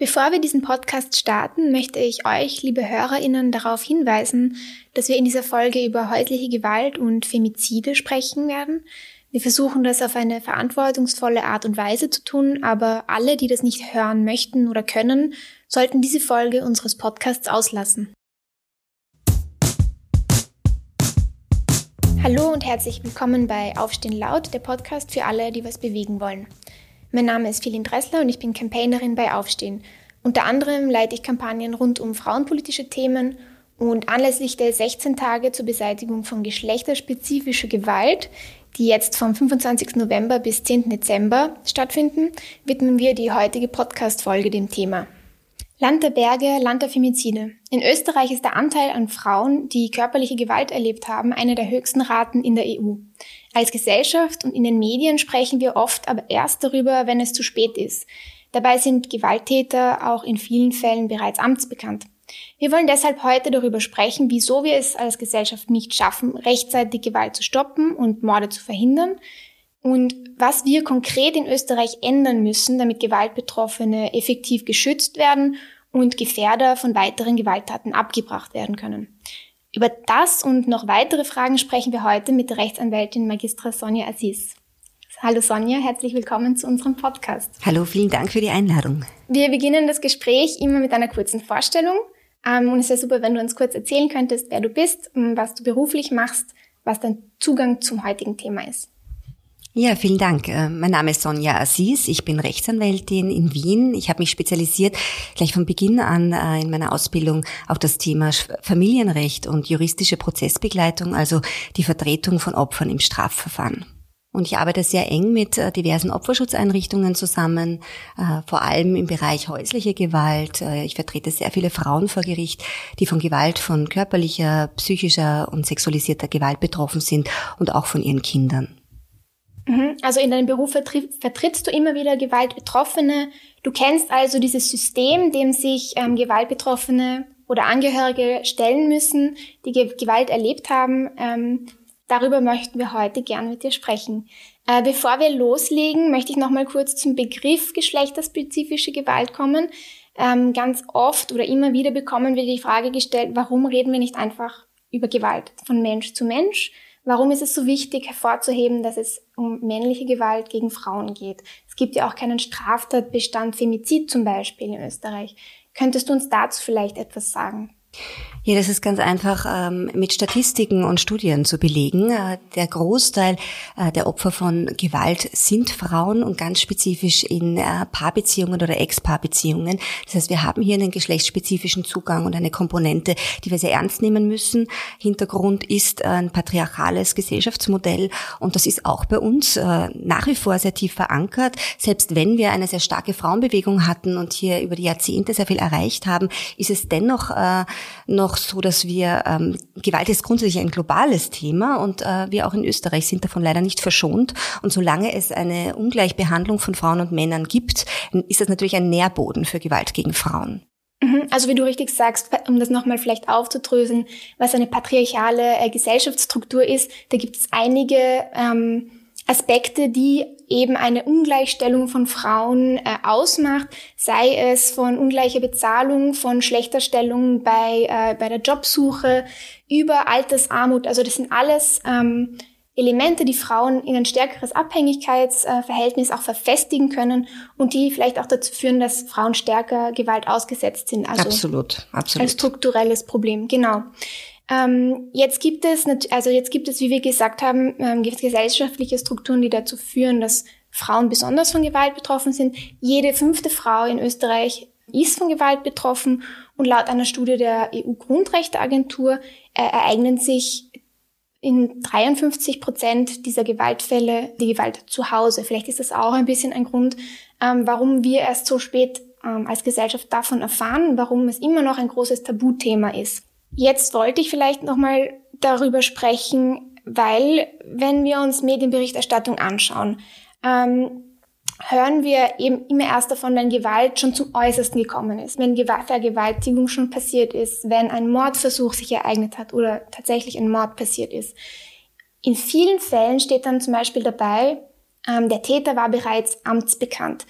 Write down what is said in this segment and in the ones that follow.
Bevor wir diesen Podcast starten, möchte ich euch, liebe Hörerinnen, darauf hinweisen, dass wir in dieser Folge über häusliche Gewalt und Femizide sprechen werden. Wir versuchen das auf eine verantwortungsvolle Art und Weise zu tun, aber alle, die das nicht hören möchten oder können, sollten diese Folge unseres Podcasts auslassen. Hallo und herzlich willkommen bei Aufstehen laut, der Podcast für alle, die was bewegen wollen. Mein Name ist Philin Dressler und ich bin Campaignerin bei Aufstehen. Unter anderem leite ich Kampagnen rund um frauenpolitische Themen und anlässlich der 16 Tage zur Beseitigung von geschlechterspezifischer Gewalt, die jetzt vom 25. November bis 10. Dezember stattfinden, widmen wir die heutige Podcast-Folge dem Thema. Land der Berge, Land der Femizide. In Österreich ist der Anteil an Frauen, die körperliche Gewalt erlebt haben, eine der höchsten Raten in der EU. Als Gesellschaft und in den Medien sprechen wir oft aber erst darüber, wenn es zu spät ist. Dabei sind Gewalttäter auch in vielen Fällen bereits amtsbekannt. Wir wollen deshalb heute darüber sprechen, wieso wir es als Gesellschaft nicht schaffen, rechtzeitig Gewalt zu stoppen und Morde zu verhindern, und was wir konkret in Österreich ändern müssen, damit Gewaltbetroffene effektiv geschützt werden und Gefährder von weiteren Gewalttaten abgebracht werden können. Über das und noch weitere Fragen sprechen wir heute mit der Rechtsanwältin Magistra Sonja Assis. Hallo Sonja, herzlich willkommen zu unserem Podcast. Hallo, vielen Dank für die Einladung. Wir beginnen das Gespräch immer mit einer kurzen Vorstellung. Ähm, und es wäre super, wenn du uns kurz erzählen könntest, wer du bist, was du beruflich machst, was dein Zugang zum heutigen Thema ist. Ja, vielen Dank. Äh, mein Name ist Sonja Assis. Ich bin Rechtsanwältin in Wien. Ich habe mich spezialisiert gleich von Beginn an äh, in meiner Ausbildung auf das Thema Familienrecht und juristische Prozessbegleitung, also die Vertretung von Opfern im Strafverfahren. Und ich arbeite sehr eng mit äh, diversen Opferschutzeinrichtungen zusammen, vor allem im Bereich häusliche Gewalt. Ich vertrete sehr viele Frauen vor Gericht, die von Gewalt, von körperlicher, psychischer und sexualisierter Gewalt betroffen sind und auch von ihren Kindern. Mhm. Also in deinem Beruf vertrittst du immer wieder Gewaltbetroffene. Du kennst also dieses System, dem sich ähm, Gewaltbetroffene oder Angehörige stellen müssen, die Ge Gewalt erlebt haben. Ähm, darüber möchten wir heute gern mit dir sprechen. Äh, bevor wir loslegen, möchte ich noch mal kurz zum Begriff geschlechterspezifische Gewalt kommen. Ähm, ganz oft oder immer wieder bekommen wir die Frage gestellt, warum reden wir nicht einfach über Gewalt von Mensch zu Mensch? Warum ist es so wichtig hervorzuheben, dass es um männliche Gewalt gegen Frauen geht? Es gibt ja auch keinen Straftatbestand Femizid zum Beispiel in Österreich. Könntest du uns dazu vielleicht etwas sagen? Ja, das ist ganz einfach ähm, mit Statistiken und Studien zu belegen. Äh, der Großteil äh, der Opfer von Gewalt sind Frauen und ganz spezifisch in äh, Paarbeziehungen oder Ex-Paarbeziehungen. Das heißt, wir haben hier einen geschlechtsspezifischen Zugang und eine Komponente, die wir sehr ernst nehmen müssen. Hintergrund ist ein patriarchales Gesellschaftsmodell und das ist auch bei uns äh, nach wie vor sehr tief verankert. Selbst wenn wir eine sehr starke Frauenbewegung hatten und hier über die Jahrzehnte sehr viel erreicht haben, ist es dennoch äh, noch so, dass wir, ähm, Gewalt ist grundsätzlich ein globales Thema und äh, wir auch in Österreich sind davon leider nicht verschont. Und solange es eine Ungleichbehandlung von Frauen und Männern gibt, ist das natürlich ein Nährboden für Gewalt gegen Frauen. Mhm. Also wie du richtig sagst, um das nochmal vielleicht aufzudröseln, was eine patriarchale äh, Gesellschaftsstruktur ist, da gibt es einige ähm, Aspekte, die eben eine Ungleichstellung von Frauen äh, ausmacht, sei es von ungleicher Bezahlung, von schlechter Stellung bei, äh, bei der Jobsuche, über Altersarmut. Also das sind alles ähm, Elemente, die Frauen in ein stärkeres Abhängigkeitsverhältnis auch verfestigen können und die vielleicht auch dazu führen, dass Frauen stärker Gewalt ausgesetzt sind. Also absolut, absolut. Ein strukturelles Problem, genau. Ähm, jetzt gibt es, also jetzt gibt es, wie wir gesagt haben, ähm, gesellschaftliche Strukturen, die dazu führen, dass Frauen besonders von Gewalt betroffen sind. Jede fünfte Frau in Österreich ist von Gewalt betroffen und laut einer Studie der EU-Grundrechteagentur äh, ereignen sich in 53 Prozent dieser Gewaltfälle die Gewalt zu Hause. Vielleicht ist das auch ein bisschen ein Grund, ähm, warum wir erst so spät ähm, als Gesellschaft davon erfahren, warum es immer noch ein großes Tabuthema ist. Jetzt wollte ich vielleicht nochmal darüber sprechen, weil wenn wir uns Medienberichterstattung anschauen, ähm, hören wir eben immer erst davon, wenn Gewalt schon zum Äußersten gekommen ist, wenn Vergewaltigung schon passiert ist, wenn ein Mordversuch sich ereignet hat oder tatsächlich ein Mord passiert ist. In vielen Fällen steht dann zum Beispiel dabei, ähm, der Täter war bereits amtsbekannt.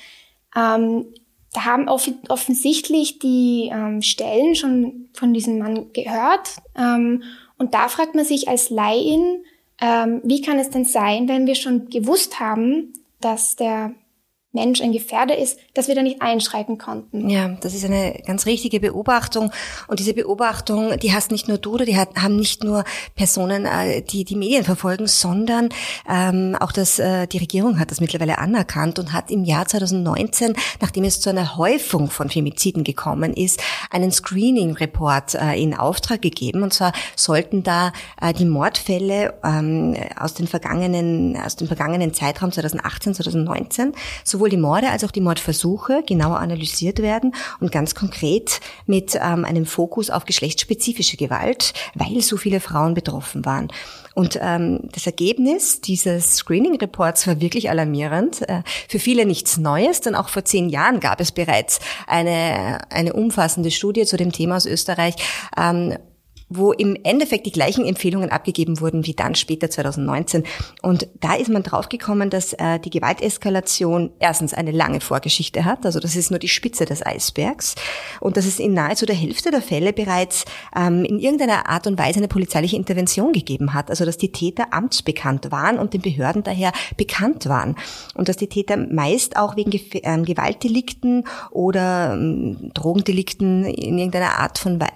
Ähm, da haben off offensichtlich die ähm, Stellen schon von diesem Mann gehört. Ähm, und da fragt man sich als Laien, ähm, wie kann es denn sein, wenn wir schon gewusst haben, dass der Mensch ein Gefährder ist, dass wir da nicht einschreiten konnten. Ja, das ist eine ganz richtige Beobachtung. Und diese Beobachtung, die hast nicht nur du oder die hat, haben nicht nur Personen, äh, die die Medien verfolgen, sondern ähm, auch das, äh, die Regierung hat das mittlerweile anerkannt und hat im Jahr 2019, nachdem es zu einer Häufung von Femiziden gekommen ist, einen Screening-Report äh, in Auftrag gegeben. Und zwar sollten da äh, die Mordfälle ähm, aus den vergangenen, aus dem vergangenen Zeitraum 2018, 2019, so sowohl die Morde als auch die Mordversuche genauer analysiert werden und ganz konkret mit ähm, einem Fokus auf geschlechtsspezifische Gewalt, weil so viele Frauen betroffen waren. Und ähm, das Ergebnis dieses Screening-Reports war wirklich alarmierend. Äh, für viele nichts Neues, denn auch vor zehn Jahren gab es bereits eine, eine umfassende Studie zu dem Thema aus Österreich, ähm, wo im Endeffekt die gleichen Empfehlungen abgegeben wurden wie dann später 2019. Und da ist man draufgekommen, dass äh, die Gewalteskalation erstens eine lange Vorgeschichte hat, also das ist nur die Spitze des Eisbergs, und dass es in nahezu der Hälfte der Fälle bereits ähm, in irgendeiner Art und Weise eine polizeiliche Intervention gegeben hat, also dass die Täter amtsbekannt waren und den Behörden daher bekannt waren. Und dass die Täter meist auch wegen Ge ähm, Gewaltdelikten oder ähm, Drogendelikten in irgendeiner Art von, äh,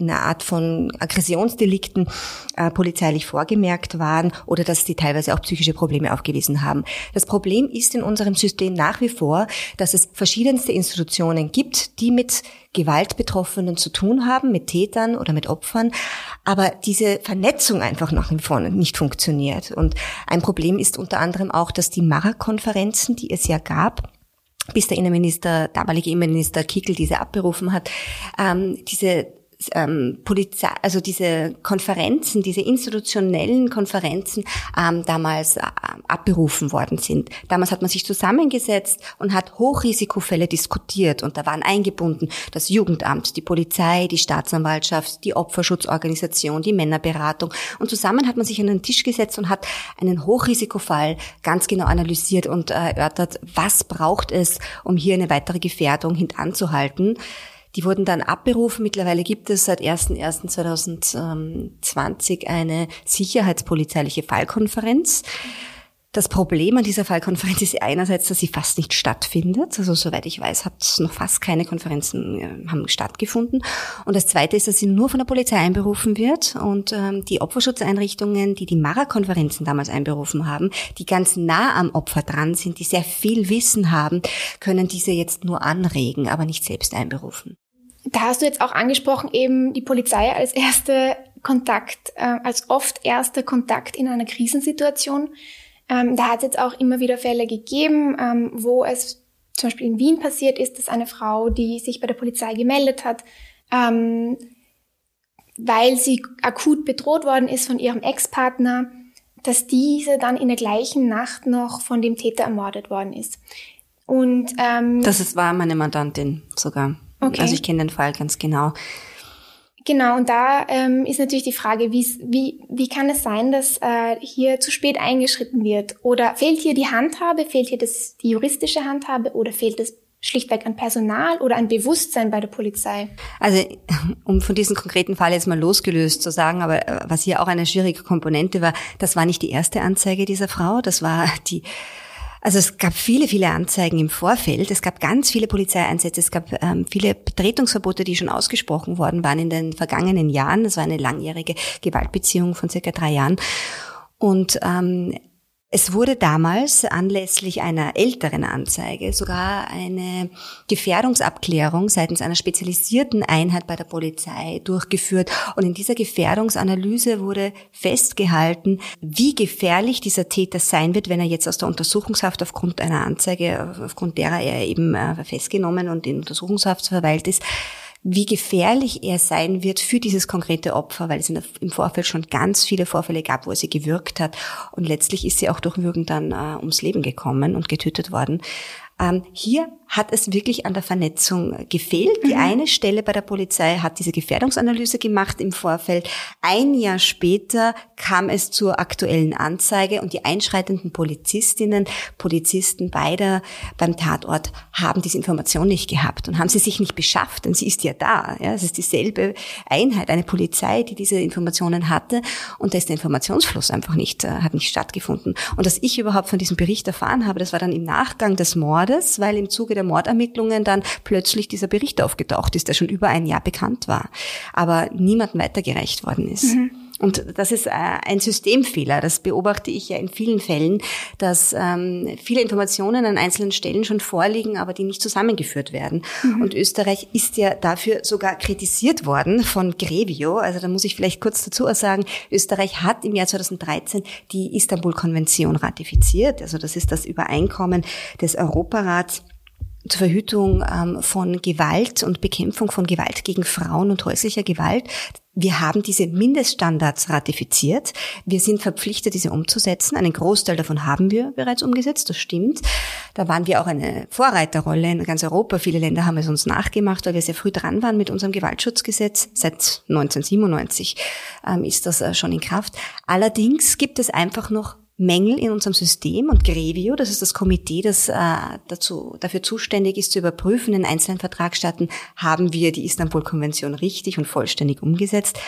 einer Art von Aggressionsdelikten äh, polizeilich vorgemerkt waren oder dass sie teilweise auch psychische Probleme aufgewiesen haben. Das Problem ist in unserem System nach wie vor, dass es verschiedenste Institutionen gibt, die mit Gewaltbetroffenen zu tun haben, mit Tätern oder mit Opfern, aber diese Vernetzung einfach nach wie vor nicht funktioniert. Und ein Problem ist unter anderem auch, dass die Mara-Konferenzen, die es ja gab, bis der Innenminister, damalige Innenminister Kickel diese abberufen hat, ähm, diese ähm, Polizei, also diese Konferenzen, diese institutionellen Konferenzen ähm, damals äh, abberufen worden sind. Damals hat man sich zusammengesetzt und hat Hochrisikofälle diskutiert und da waren eingebunden das Jugendamt, die Polizei, die Staatsanwaltschaft, die Opferschutzorganisation, die Männerberatung und zusammen hat man sich an den Tisch gesetzt und hat einen Hochrisikofall ganz genau analysiert und äh, erörtert, was braucht es, um hier eine weitere Gefährdung hintanzuhalten. Die wurden dann abberufen. Mittlerweile gibt es seit 01.01.2020 eine sicherheitspolizeiliche Fallkonferenz. Das Problem an dieser Fallkonferenz ist einerseits, dass sie fast nicht stattfindet. Also soweit ich weiß, hat noch fast keine Konferenzen äh, haben stattgefunden. Und das Zweite ist, dass sie nur von der Polizei einberufen wird. Und ähm, die Opferschutzeinrichtungen, die die Mara-Konferenzen damals einberufen haben, die ganz nah am Opfer dran sind, die sehr viel Wissen haben, können diese jetzt nur anregen, aber nicht selbst einberufen. Da hast du jetzt auch angesprochen, eben die Polizei als erste Kontakt, äh, als oft erster Kontakt in einer Krisensituation. Ähm, da hat es jetzt auch immer wieder Fälle gegeben, ähm, wo es zum Beispiel in Wien passiert ist, dass eine Frau, die sich bei der Polizei gemeldet hat, ähm, weil sie akut bedroht worden ist von ihrem Ex-Partner, dass diese dann in der gleichen Nacht noch von dem Täter ermordet worden ist. Und ähm, das ist, war meine Mandantin sogar. Okay. Also ich kenne den Fall ganz genau. Genau, und da ähm, ist natürlich die Frage, wie, wie kann es sein, dass äh, hier zu spät eingeschritten wird? Oder fehlt hier die Handhabe, fehlt hier das, die juristische Handhabe oder fehlt es schlichtweg an Personal oder an Bewusstsein bei der Polizei? Also um von diesem konkreten Fall jetzt mal losgelöst zu sagen, aber äh, was hier auch eine schwierige Komponente war, das war nicht die erste Anzeige dieser Frau, das war die also es gab viele, viele Anzeigen im Vorfeld. Es gab ganz viele Polizeieinsätze. Es gab ähm, viele Betretungsverbote, die schon ausgesprochen worden waren in den vergangenen Jahren. Das war eine langjährige Gewaltbeziehung von circa drei Jahren. Und ähm, es wurde damals anlässlich einer älteren Anzeige sogar eine Gefährdungsabklärung seitens einer spezialisierten Einheit bei der Polizei durchgeführt. Und in dieser Gefährdungsanalyse wurde festgehalten, wie gefährlich dieser Täter sein wird, wenn er jetzt aus der Untersuchungshaft aufgrund einer Anzeige, aufgrund derer er eben äh, festgenommen und in Untersuchungshaft verweilt ist, wie gefährlich er sein wird für dieses konkrete Opfer, weil es im Vorfeld schon ganz viele Vorfälle gab, wo er sie gewürgt hat. Und letztlich ist sie auch durch Würgen dann äh, ums Leben gekommen und getötet worden. Ähm, hier hat es wirklich an der Vernetzung gefehlt. Die mhm. eine Stelle bei der Polizei hat diese Gefährdungsanalyse gemacht im Vorfeld. Ein Jahr später kam es zur aktuellen Anzeige und die einschreitenden Polizistinnen, Polizisten beider beim Tatort haben diese Information nicht gehabt und haben sie sich nicht beschafft, denn sie ist ja da. Ja, es ist dieselbe Einheit, eine Polizei, die diese Informationen hatte und da ist der Informationsfluss einfach nicht, äh, hat nicht stattgefunden. Und dass ich überhaupt von diesem Bericht erfahren habe, das war dann im Nachgang des Mordes, weil im Zuge der der Mordermittlungen dann plötzlich dieser Bericht aufgetaucht ist, der schon über ein Jahr bekannt war, aber niemandem weitergereicht worden ist. Mhm. Und das ist äh, ein Systemfehler. Das beobachte ich ja in vielen Fällen, dass ähm, viele Informationen an einzelnen Stellen schon vorliegen, aber die nicht zusammengeführt werden. Mhm. Und Österreich ist ja dafür sogar kritisiert worden von Grevio. Also da muss ich vielleicht kurz dazu sagen, Österreich hat im Jahr 2013 die Istanbul-Konvention ratifiziert. Also das ist das Übereinkommen des Europarats zur Verhütung ähm, von Gewalt und Bekämpfung von Gewalt gegen Frauen und häuslicher Gewalt. Wir haben diese Mindeststandards ratifiziert. Wir sind verpflichtet, diese umzusetzen. Einen Großteil davon haben wir bereits umgesetzt, das stimmt. Da waren wir auch eine Vorreiterrolle in ganz Europa. Viele Länder haben es uns nachgemacht, weil wir sehr früh dran waren mit unserem Gewaltschutzgesetz. Seit 1997 ähm, ist das äh, schon in Kraft. Allerdings gibt es einfach noch Mängel in unserem System und Grevio, das ist das Komitee, das äh, dazu, dafür zuständig ist, zu überprüfen in einzelnen Vertragsstaaten, haben wir die Istanbul-Konvention richtig und vollständig umgesetzt,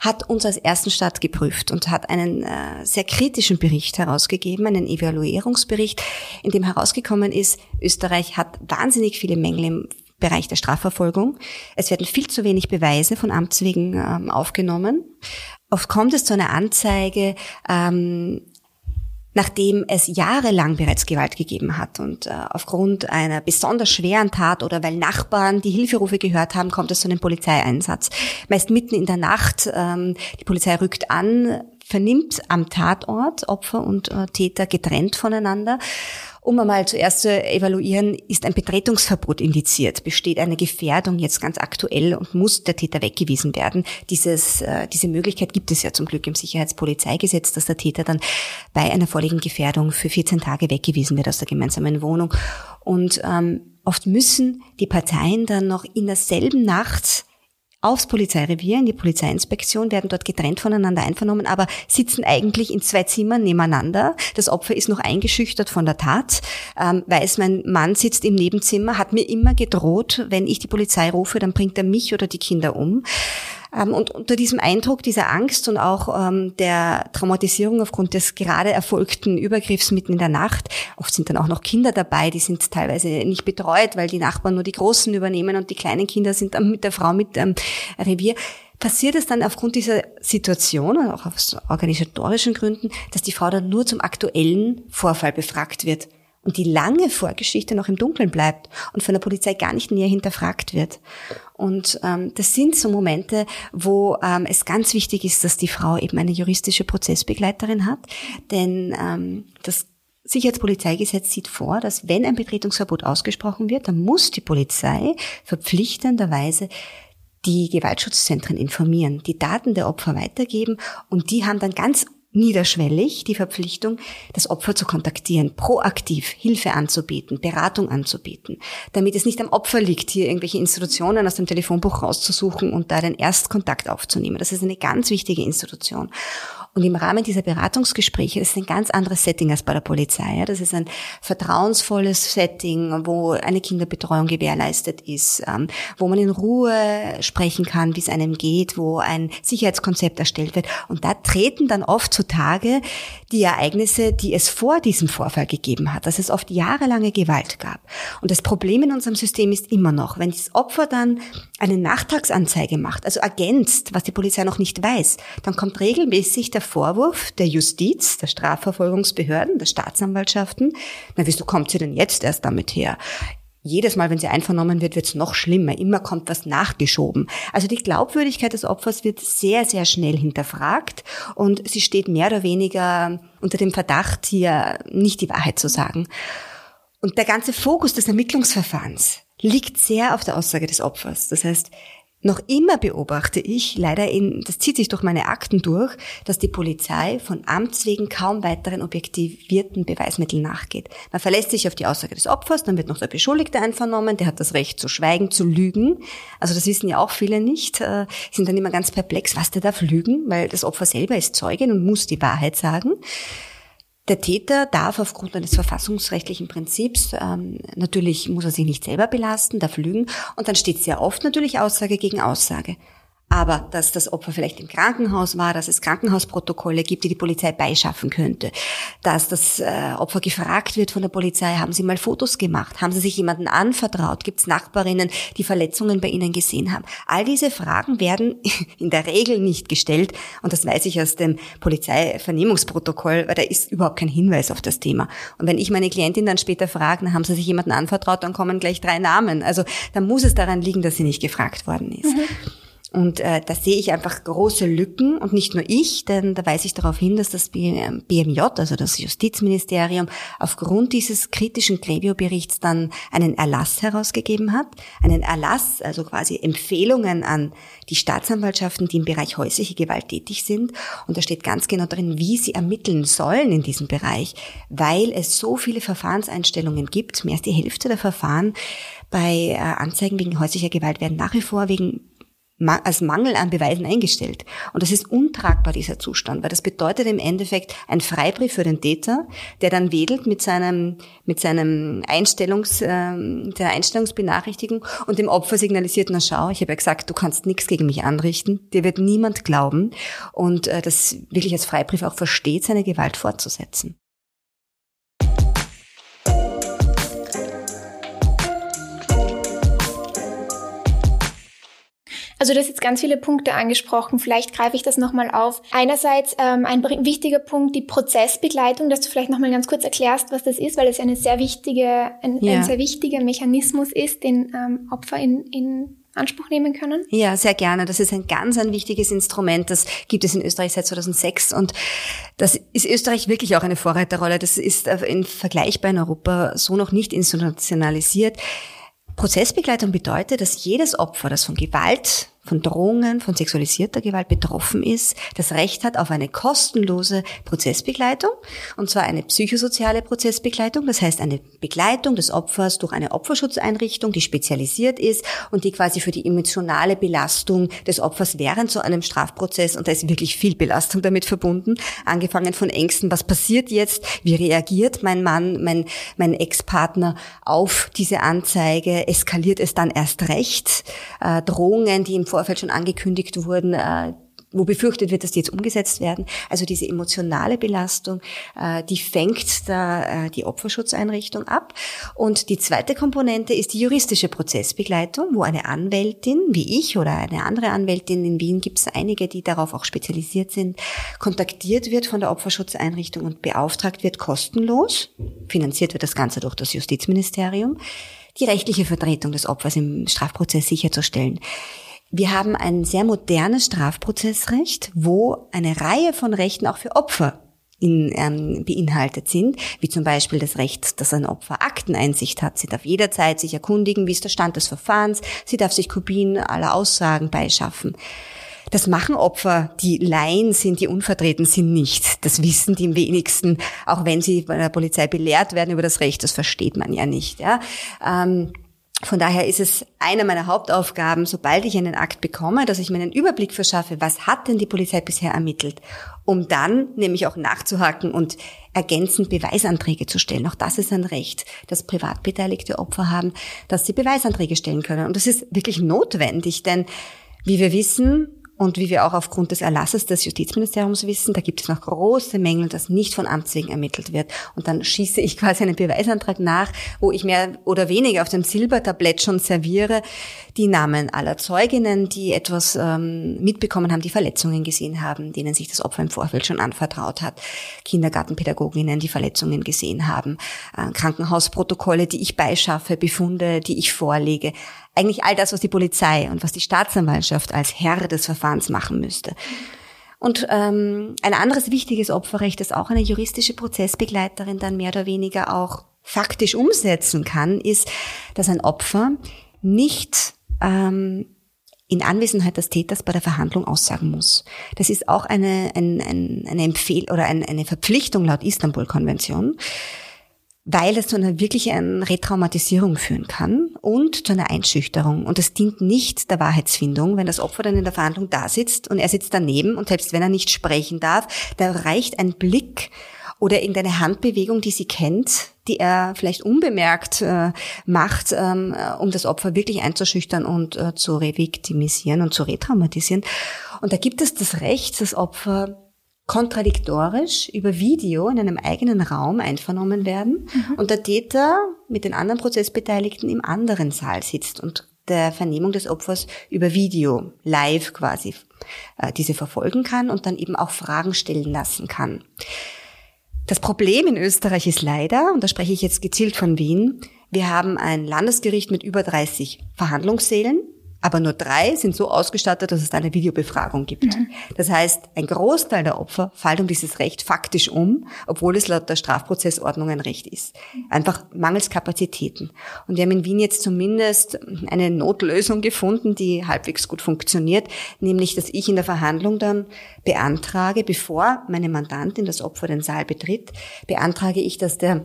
hat uns als ersten Staat geprüft und hat einen äh, sehr kritischen Bericht herausgegeben, einen Evaluierungsbericht, in dem herausgekommen ist, Österreich hat wahnsinnig viele Mängel im Bereich der Strafverfolgung. Es werden viel zu wenig Beweise von Amts wegen ähm, aufgenommen. Oft kommt es zu einer Anzeige, ähm, nachdem es jahrelang bereits Gewalt gegeben hat und äh, aufgrund einer besonders schweren Tat oder weil Nachbarn die Hilferufe gehört haben, kommt es zu einem Polizeieinsatz. Meist mitten in der Nacht, ähm, die Polizei rückt an, vernimmt am Tatort Opfer und äh, Täter getrennt voneinander um einmal zuerst zu evaluieren, ist ein Betretungsverbot indiziert? Besteht eine Gefährdung jetzt ganz aktuell und muss der Täter weggewiesen werden? Dieses, äh, diese Möglichkeit gibt es ja zum Glück im Sicherheitspolizeigesetz, dass der Täter dann bei einer vorliegenden Gefährdung für 14 Tage weggewiesen wird aus der gemeinsamen Wohnung. Und ähm, oft müssen die Parteien dann noch in derselben Nacht aufs Polizeirevier, in die Polizeiinspektion, werden dort getrennt voneinander einvernommen, aber sitzen eigentlich in zwei Zimmern nebeneinander. Das Opfer ist noch eingeschüchtert von der Tat, ähm, weiß, mein Mann sitzt im Nebenzimmer, hat mir immer gedroht, wenn ich die Polizei rufe, dann bringt er mich oder die Kinder um. Ähm, und unter diesem Eindruck dieser Angst und auch ähm, der Traumatisierung aufgrund des gerade erfolgten Übergriffs mitten in der Nacht, oft sind dann auch noch Kinder dabei, die sind teilweise nicht betreut, weil die Nachbarn nur die Großen übernehmen und die kleinen Kinder sind dann mit der Frau mit ähm, Revier. Passiert es dann aufgrund dieser Situation und auch aus organisatorischen Gründen, dass die Frau dann nur zum aktuellen Vorfall befragt wird und die lange Vorgeschichte noch im Dunkeln bleibt und von der Polizei gar nicht näher hinterfragt wird. Und ähm, das sind so Momente, wo ähm, es ganz wichtig ist, dass die Frau eben eine juristische Prozessbegleiterin hat, denn ähm, das Sicherheitspolizeigesetz sieht vor, dass wenn ein Betretungsverbot ausgesprochen wird, dann muss die Polizei verpflichtenderweise die Gewaltschutzzentren informieren, die Daten der Opfer weitergeben und die haben dann ganz niederschwellig die Verpflichtung, das Opfer zu kontaktieren, proaktiv Hilfe anzubieten, Beratung anzubieten, damit es nicht am Opfer liegt, hier irgendwelche Institutionen aus dem Telefonbuch rauszusuchen und da den Erstkontakt aufzunehmen. Das ist eine ganz wichtige Institution. Und im Rahmen dieser Beratungsgespräche, ist ein ganz anderes Setting als bei der Polizei. Das ist ein vertrauensvolles Setting, wo eine Kinderbetreuung gewährleistet ist, ähm, wo man in Ruhe sprechen kann, wie es einem geht, wo ein Sicherheitskonzept erstellt wird. Und da treten dann oft zutage die Ereignisse, die es vor diesem Vorfall gegeben hat, dass es oft jahrelange Gewalt gab. Und das Problem in unserem System ist immer noch, wenn das Opfer dann eine Nachtragsanzeige macht, also ergänzt, was die Polizei noch nicht weiß, dann kommt regelmäßig der Vorwurf der Justiz, der Strafverfolgungsbehörden, der Staatsanwaltschaften, na wieso kommt sie denn jetzt erst damit her? Jedes Mal, wenn sie einvernommen wird, wird es noch schlimmer. Immer kommt was nachgeschoben. Also die Glaubwürdigkeit des Opfers wird sehr, sehr schnell hinterfragt und sie steht mehr oder weniger unter dem Verdacht, hier nicht die Wahrheit zu sagen. Und der ganze Fokus des Ermittlungsverfahrens liegt sehr auf der Aussage des Opfers. Das heißt, Noch immer beobachte ich, leider in, das zieht sich durch meine Akten durch, dass die Polizei von Amts wegen kaum weiteren objektivierten Beweismitteln nachgeht. Man verlässt sich auf die Aussage des Opfers, dann wird noch der Beschuldigte einvernommen, der hat das Recht zu schweigen, zu lügen. Also das wissen ja auch viele nicht, äh, sind dann immer ganz perplex, was der darf lügen, weil das Opfer selber ist Zeugin und muss die Wahrheit sagen. Der Täter darf aufgrund eines verfassungsrechtlichen Prinzips, ähm, natürlich muss er sich nicht selber belasten, darf lügen und dann steht sehr oft natürlich Aussage gegen Aussage. Aber dass das Opfer vielleicht im Krankenhaus war, dass es Krankenhausprotokolle gibt, die die Polizei beischaffen könnte, dass das äh, Opfer gefragt wird von der Polizei, haben Sie mal Fotos gemacht, haben Sie sich jemanden anvertraut, gibt es Nachbarinnen, die Verletzungen bei Ihnen gesehen haben. All diese Fragen werden in der Regel nicht gestellt und das weiß ich aus dem Polizeivernehmungsprotokoll, weil da ist überhaupt kein Hinweis auf das Thema. Und wenn ich meine Klientin dann später frage, haben Sie sich jemanden anvertraut, dann kommen gleich drei Namen. Also dann muss es daran liegen, dass sie nicht gefragt worden ist. Mhm. Und äh, da sehe ich einfach große Lücken und nicht nur ich, denn da weise ich darauf hin, dass das BMJ, also das Justizministerium, aufgrund dieses kritischen Clevio-Berichts dann einen Erlass herausgegeben hat. Einen Erlass, also quasi Empfehlungen an die Staatsanwaltschaften, die im Bereich häusliche Gewalt tätig sind. Und da steht ganz genau drin, wie sie ermitteln sollen in diesem Bereich, weil es so viele Verfahrenseinstellungen gibt. Mehr als die Hälfte der Verfahren bei äh, Anzeigen wegen häuslicher Gewalt werden nach wie vor wegen als Mangel an Beweisen eingestellt. Und das ist untragbar, dieser Zustand, weil das bedeutet im Endeffekt ein Freibrief für den Täter, der dann wedelt mit seinem, mit seinem Einstellungs, äh, seiner Einstellungsbenachrichtigung und dem Opfer signalisiert, na schau, ich habe ja gesagt, du kannst nichts gegen mich anrichten, dir wird niemand glauben und äh, das wirklich als Freibrief auch versteht, seine Gewalt fortzusetzen. Also du hast jetzt ganz viele Punkte angesprochen. Vielleicht greife ich das nochmal auf. Einerseits ähm, ein wichtiger Punkt, die Prozessbegleitung, dass du vielleicht nochmal ganz kurz erklärst, was das ist, weil es eine sehr wichtige, ein, ja. ein sehr wichtiger Mechanismus ist, den ähm, Opfer in, in Anspruch nehmen können? Ja, sehr gerne. Das ist ein ganz ein wichtiges Instrument. Das gibt es in Österreich seit 2006 und das ist Österreich wirklich auch eine Vorreiterrolle. Das ist in vergleichbar in Europa so noch nicht institutionalisiert. Prozessbegleitung bedeutet, dass jedes Opfer, das von Gewalt von Drohungen, von sexualisierter Gewalt betroffen ist, das Recht hat auf eine kostenlose Prozessbegleitung, und zwar eine psychosoziale Prozessbegleitung, das heißt eine Begleitung des Opfers durch eine Opferschutzeinrichtung, die spezialisiert ist und die quasi für die emotionale Belastung des Opfers während so einem Strafprozess, und da ist wirklich viel Belastung damit verbunden, angefangen von Ängsten, was passiert jetzt, wie reagiert mein Mann, mein, mein Ex-Partner auf diese Anzeige, eskaliert es dann erst recht, äh, Drohungen, die im Vorfeld schon angekündigt wurden, äh, wo befürchtet wird, dass die jetzt umgesetzt werden. Also diese emotionale Belastung, äh, die fängt da äh, die Opferschutzeinrichtung ab. Und die zweite Komponente ist die juristische Prozessbegleitung, wo eine Anwältin wie ich oder eine andere Anwältin in Wien gibt es einige, die darauf auch spezialisiert sind, kontaktiert wird von der Opferschutzeinrichtung und beauftragt wird kostenlos. Finanziert wird das Ganze durch das Justizministerium die rechtliche Vertretung des Opfers im Strafprozess sicherzustellen. Wir haben ein sehr modernes Strafprozessrecht, wo eine Reihe von Rechten auch für Opfer in, ähm, beinhaltet sind, wie zum Beispiel das Recht, dass ein Opfer Akteneinsicht hat. Sie darf jederzeit sich erkundigen, wie ist der Stand des Verfahrens. Sie darf sich Kopien aller Aussagen beischaffen. Das machen Opfer, die Laien sind, die unvertreten sind, nicht. Das wissen die wenigsten, auch wenn sie bei der Polizei belehrt werden über das Recht. Das versteht man ja nicht. Ja. Ähm, von daher ist es eine meiner Hauptaufgaben, sobald ich einen Akt bekomme, dass ich mir einen Überblick verschaffe, was hat denn die Polizei bisher ermittelt, um dann nämlich auch nachzuhaken und ergänzend Beweisanträge zu stellen. Auch das ist ein Recht, das privatbeteiligte Opfer haben, dass sie Beweisanträge stellen können. Und das ist wirklich notwendig, denn wie wir wissen, und wie wir auch aufgrund des Erlasses des Justizministeriums wissen, da gibt es noch große Mängel, dass nicht von Amts wegen ermittelt wird. Und dann schieße ich quasi einen Beweisantrag nach, wo ich mehr oder weniger auf dem Silbertablett schon serviere, die Namen aller Zeuginnen, die etwas ähm, mitbekommen haben, die Verletzungen gesehen haben, denen sich das Opfer im Vorfeld schon anvertraut hat, Kindergartenpädagoginnen, die Verletzungen gesehen haben, äh, Krankenhausprotokolle, die ich beischaffe, Befunde, die ich vorlege eigentlich all das, was die Polizei und was die Staatsanwaltschaft als Herr des Verfahrens machen müsste. Und ähm, ein anderes wichtiges Opferrecht, das auch eine juristische Prozessbegleiterin dann mehr oder weniger auch faktisch umsetzen kann, ist, dass ein Opfer nicht ähm, in Anwesenheit des Täters bei der Verhandlung aussagen muss. Das ist auch eine, ein, ein, eine Empfehlung oder eine, eine Verpflichtung laut Istanbul-Konvention weil es zu einer wirklichen Retraumatisierung führen kann und zu einer Einschüchterung. Und es dient nicht der Wahrheitsfindung, wenn das Opfer dann in der Verhandlung da sitzt und er sitzt daneben und selbst wenn er nicht sprechen darf, da reicht ein Blick oder irgendeine Handbewegung, die sie kennt, die er vielleicht unbemerkt äh, macht, ähm, um das Opfer wirklich einzuschüchtern und äh, zu reviktimisieren und zu retraumatisieren. Und da gibt es das Recht, das Opfer kontradiktorisch über Video in einem eigenen Raum einvernommen werden mhm. und der Täter mit den anderen Prozessbeteiligten im anderen Saal sitzt und der Vernehmung des Opfers über Video, live quasi, äh, diese verfolgen kann und dann eben auch Fragen stellen lassen kann. Das Problem in Österreich ist leider, und da spreche ich jetzt gezielt von Wien, wir haben ein Landesgericht mit über 30 Verhandlungssälen aber nur drei sind so ausgestattet, dass es da eine Videobefragung gibt. Mhm. Das heißt, ein Großteil der Opfer fällt um dieses Recht faktisch um, obwohl es laut der Strafprozessordnung ein Recht ist. Einfach mangels Kapazitäten. Und wir haben in Wien jetzt zumindest eine Notlösung gefunden, die halbwegs gut funktioniert, nämlich, dass ich in der Verhandlung dann beantrage, bevor meine Mandantin das Opfer den Saal betritt, beantrage ich, dass der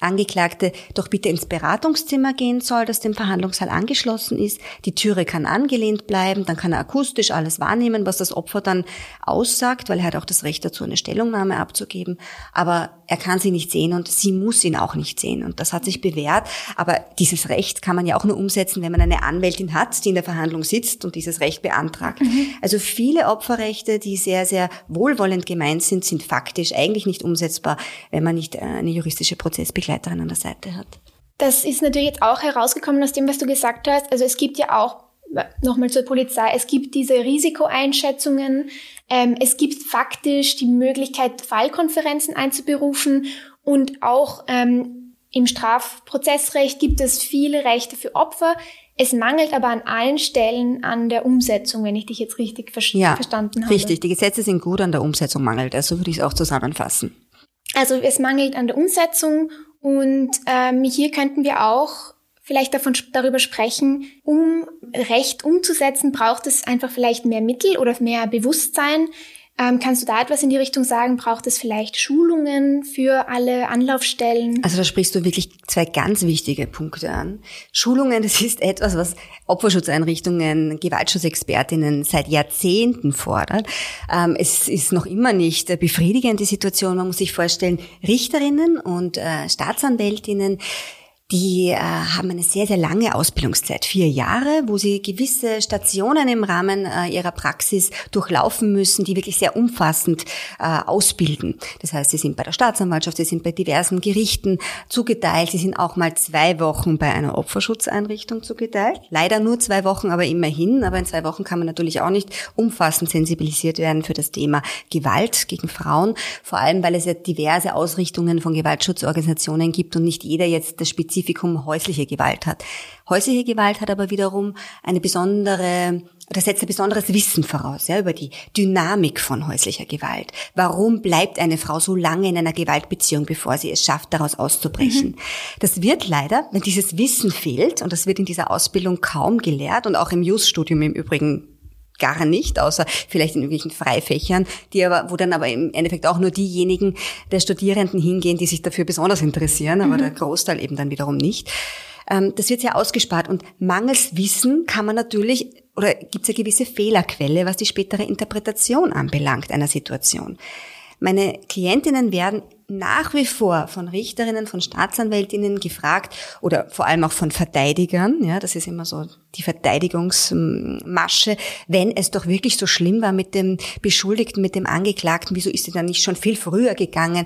Angeklagte doch bitte ins Beratungszimmer gehen soll, das dem Verhandlungssaal angeschlossen ist. Die Türe kann angelehnt bleiben, dann kann er akustisch alles wahrnehmen, was das Opfer dann aussagt, weil er hat auch das Recht dazu, eine Stellungnahme abzugeben. Aber er kann sie nicht sehen und sie muss ihn auch nicht sehen. Und das hat sich bewährt. Aber dieses Recht kann man ja auch nur umsetzen, wenn man eine Anwältin hat, die in der Verhandlung sitzt und dieses Recht beantragt. Mhm. Also viele Opferrechte, die sehr, sehr wohlwollend gemeint sind, sind faktisch eigentlich nicht umsetzbar, wenn man nicht eine juristische Prozessbegleitung Begleiterin an der Seite hat. Das ist natürlich jetzt auch herausgekommen aus dem, was du gesagt hast. Also es gibt ja auch, nochmal zur Polizei, es gibt diese Risikoeinschätzungen, ähm, es gibt faktisch die Möglichkeit, Fallkonferenzen einzuberufen und auch ähm, im Strafprozessrecht gibt es viele Rechte für Opfer. Es mangelt aber an allen Stellen an der Umsetzung, wenn ich dich jetzt richtig ver ja, verstanden habe. Richtig, die Gesetze sind gut, an der Umsetzung mangelt es. So würde ich es auch zusammenfassen. Also es mangelt an der Umsetzung und ähm, hier könnten wir auch vielleicht davon, darüber sprechen, um Recht umzusetzen, braucht es einfach vielleicht mehr Mittel oder mehr Bewusstsein. Ähm, kannst du da etwas in die Richtung sagen? Braucht es vielleicht Schulungen für alle Anlaufstellen? Also da sprichst du wirklich zwei ganz wichtige Punkte an. Schulungen, das ist etwas, was Opferschutzeinrichtungen, Gewaltschutzexpertinnen seit Jahrzehnten fordert. Ähm, es ist noch immer nicht befriedigend, die Situation. Man muss sich vorstellen, Richterinnen und äh, Staatsanwältinnen die äh, haben eine sehr, sehr lange Ausbildungszeit, vier Jahre, wo sie gewisse Stationen im Rahmen äh, ihrer Praxis durchlaufen müssen, die wirklich sehr umfassend äh, ausbilden. Das heißt, sie sind bei der Staatsanwaltschaft, sie sind bei diversen Gerichten zugeteilt, sie sind auch mal zwei Wochen bei einer Opferschutzeinrichtung zugeteilt. Leider nur zwei Wochen, aber immerhin. Aber in zwei Wochen kann man natürlich auch nicht umfassend sensibilisiert werden für das Thema Gewalt gegen Frauen, vor allem weil es ja diverse Ausrichtungen von Gewaltschutzorganisationen gibt und nicht jeder jetzt das Spezielle Spezifikum häusliche Gewalt hat. Häusliche Gewalt hat aber wiederum eine besondere oder setzt ein besonderes Wissen voraus, ja, über die Dynamik von häuslicher Gewalt. Warum bleibt eine Frau so lange in einer Gewaltbeziehung, bevor sie es schafft, daraus auszubrechen? Mhm. Das wird leider, wenn dieses Wissen fehlt, und das wird in dieser Ausbildung kaum gelehrt und auch im Jus-Studium im Übrigen gar nicht, außer vielleicht in irgendwelchen Freifächern, die aber, wo dann aber im Endeffekt auch nur diejenigen der Studierenden hingehen, die sich dafür besonders interessieren, aber mhm. der Großteil eben dann wiederum nicht. Ähm, das wird sehr ausgespart und mangels Wissen kann man natürlich oder gibt es eine gewisse Fehlerquelle, was die spätere Interpretation anbelangt einer Situation. Meine Klientinnen werden nach wie vor von Richterinnen, von Staatsanwältinnen gefragt oder vor allem auch von Verteidigern, ja, das ist immer so die Verteidigungsmasche, wenn es doch wirklich so schlimm war mit dem Beschuldigten, mit dem Angeklagten, wieso ist er dann nicht schon viel früher gegangen?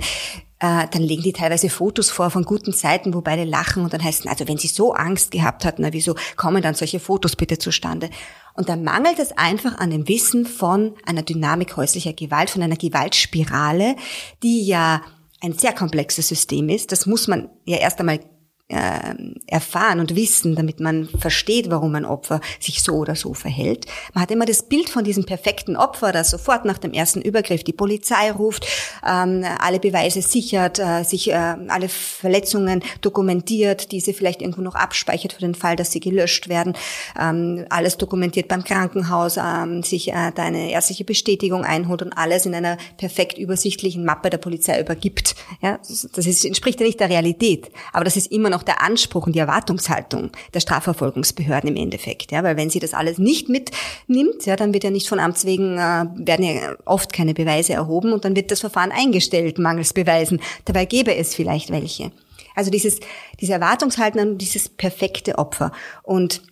Äh, dann legen die teilweise Fotos vor von guten Zeiten, wo beide lachen und dann heißt also wenn sie so Angst gehabt hatten, na, wieso kommen dann solche Fotos bitte zustande? Und da mangelt es einfach an dem Wissen von einer Dynamik häuslicher Gewalt, von einer Gewaltspirale, die ja ein sehr komplexes System ist. Das muss man ja erst einmal erfahren und wissen, damit man versteht, warum ein Opfer sich so oder so verhält. Man hat immer das Bild von diesem perfekten Opfer, das sofort nach dem ersten Übergriff die Polizei ruft, ähm, alle Beweise sichert, äh, sich äh, alle Verletzungen dokumentiert, diese vielleicht irgendwo noch abspeichert für den Fall, dass sie gelöscht werden, ähm, alles dokumentiert beim Krankenhaus, ähm, sich äh, da eine ärztliche Bestätigung einholt und alles in einer perfekt übersichtlichen Mappe der Polizei übergibt. Das entspricht ja nicht der Realität, aber das ist immer noch auch der Anspruch und die Erwartungshaltung der Strafverfolgungsbehörden im Endeffekt. Ja, weil wenn sie das alles nicht mitnimmt, ja, dann wird ja nicht von Amts wegen, äh, werden ja oft keine Beweise erhoben und dann wird das Verfahren eingestellt, mangels Beweisen. Dabei gäbe es vielleicht welche. Also dieses, diese Erwartungshaltung an dieses perfekte Opfer. Und